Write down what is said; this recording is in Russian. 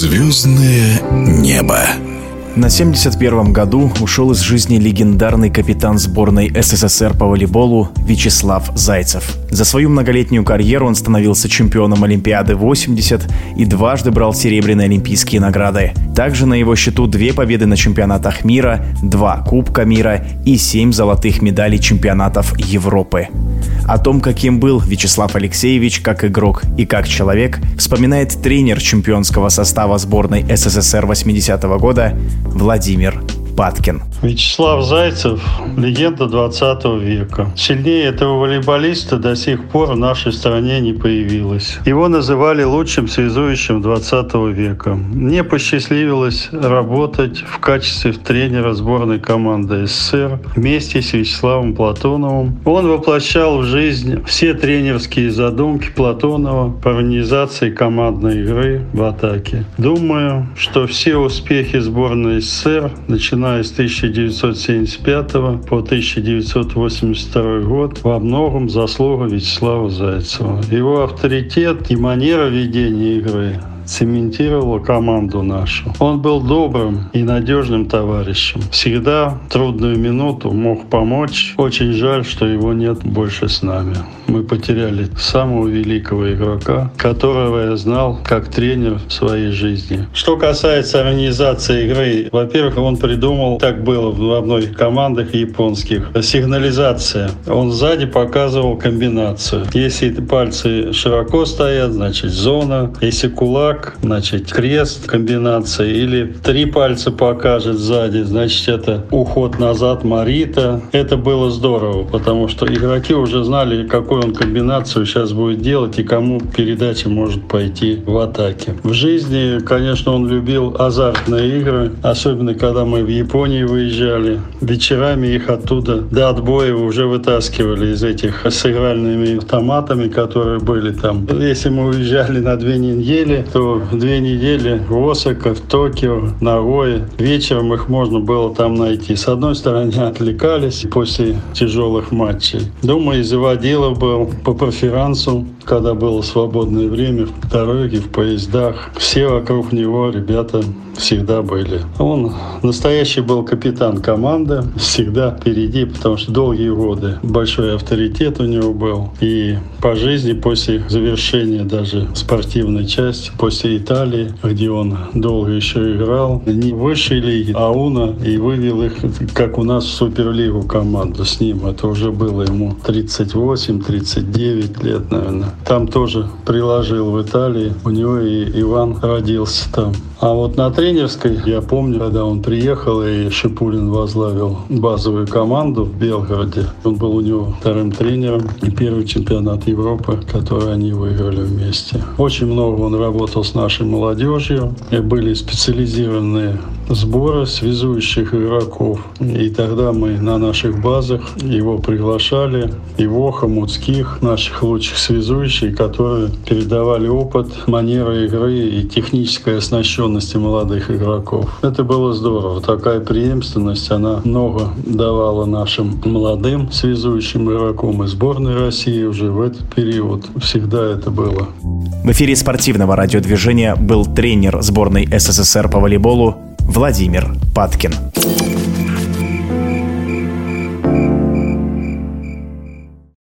Звездное небо. На 71-м году ушел из жизни легендарный капитан сборной СССР по волейболу Вячеслав Зайцев. За свою многолетнюю карьеру он становился чемпионом Олимпиады 80 и дважды брал серебряные олимпийские награды. Также на его счету две победы на чемпионатах мира, два Кубка мира и семь золотых медалей чемпионатов Европы. О том, каким был Вячеслав Алексеевич как игрок и как человек, вспоминает тренер чемпионского состава сборной СССР 80-го года Владимир Паткин. Вячеслав Зайцев – легенда 20 века. Сильнее этого волейболиста до сих пор в нашей стране не появилось. Его называли лучшим связующим 20 века. Мне посчастливилось работать в качестве тренера сборной команды СССР вместе с Вячеславом Платоновым. Он воплощал в жизнь все тренерские задумки Платонова по организации командной игры в атаке. Думаю, что все успехи сборной СССР, начиная с 1000 1975 по 1982 год во многом заслуга Вячеслава Зайцева. Его авторитет и манера ведения игры цементировала команду нашу. Он был добрым и надежным товарищем. Всегда в трудную минуту мог помочь. Очень жаль, что его нет больше с нами. Мы потеряли самого великого игрока, которого я знал как тренер в своей жизни. Что касается организации игры, во-первых, он придумал, так было в одной командах японских, сигнализация. Он сзади показывал комбинацию. Если пальцы широко стоят, значит зона. Если кулак шаг, значит, крест комбинация, или три пальца покажет сзади, значит, это уход назад Марита. Это было здорово, потому что игроки уже знали, какую он комбинацию сейчас будет делать и кому передача может пойти в атаке. В жизни, конечно, он любил азартные игры, особенно когда мы в Японии выезжали. Вечерами их оттуда до отбоя уже вытаскивали из этих с игральными автоматами, которые были там. Если мы уезжали на две недели, то две недели в Осака, в Токио, Нагое. Вечером их можно было там найти. С одной стороны, отвлекались после тяжелых матчей. Думаю, из заводилов был по проферансу, когда было свободное время, в дороге, в поездах. Все вокруг него ребята всегда были. Он настоящий был капитан команды, всегда впереди, потому что долгие годы большой авторитет у него был. И по жизни после завершения даже спортивной части, после Италии, где он долго еще играл, не в высшей лиге, а и вывел их, как у нас в Суперлигу команду с ним. Это уже было ему 38-39 лет, наверное. Там тоже приложил в Италии. У него и Иван родился там. А вот на тренерской, я помню, когда он приехал, и Шипулин возглавил базовую команду в Белгороде. Он был у него вторым тренером и первый чемпионат Европы, который они выиграли вместе. Очень много он работал с нашей молодежью. И были специализированные сборы связующих игроков. И тогда мы на наших базах его приглашали. Его, Хомутских, наших лучших связующих, которые передавали опыт, манеры игры и техническое оснащение вовлеченности молодых игроков. Это было здорово. Такая преемственность, она много давала нашим молодым связующим игрокам и сборной России уже в этот период. Всегда это было. В эфире спортивного радиодвижения был тренер сборной СССР по волейболу Владимир Паткин.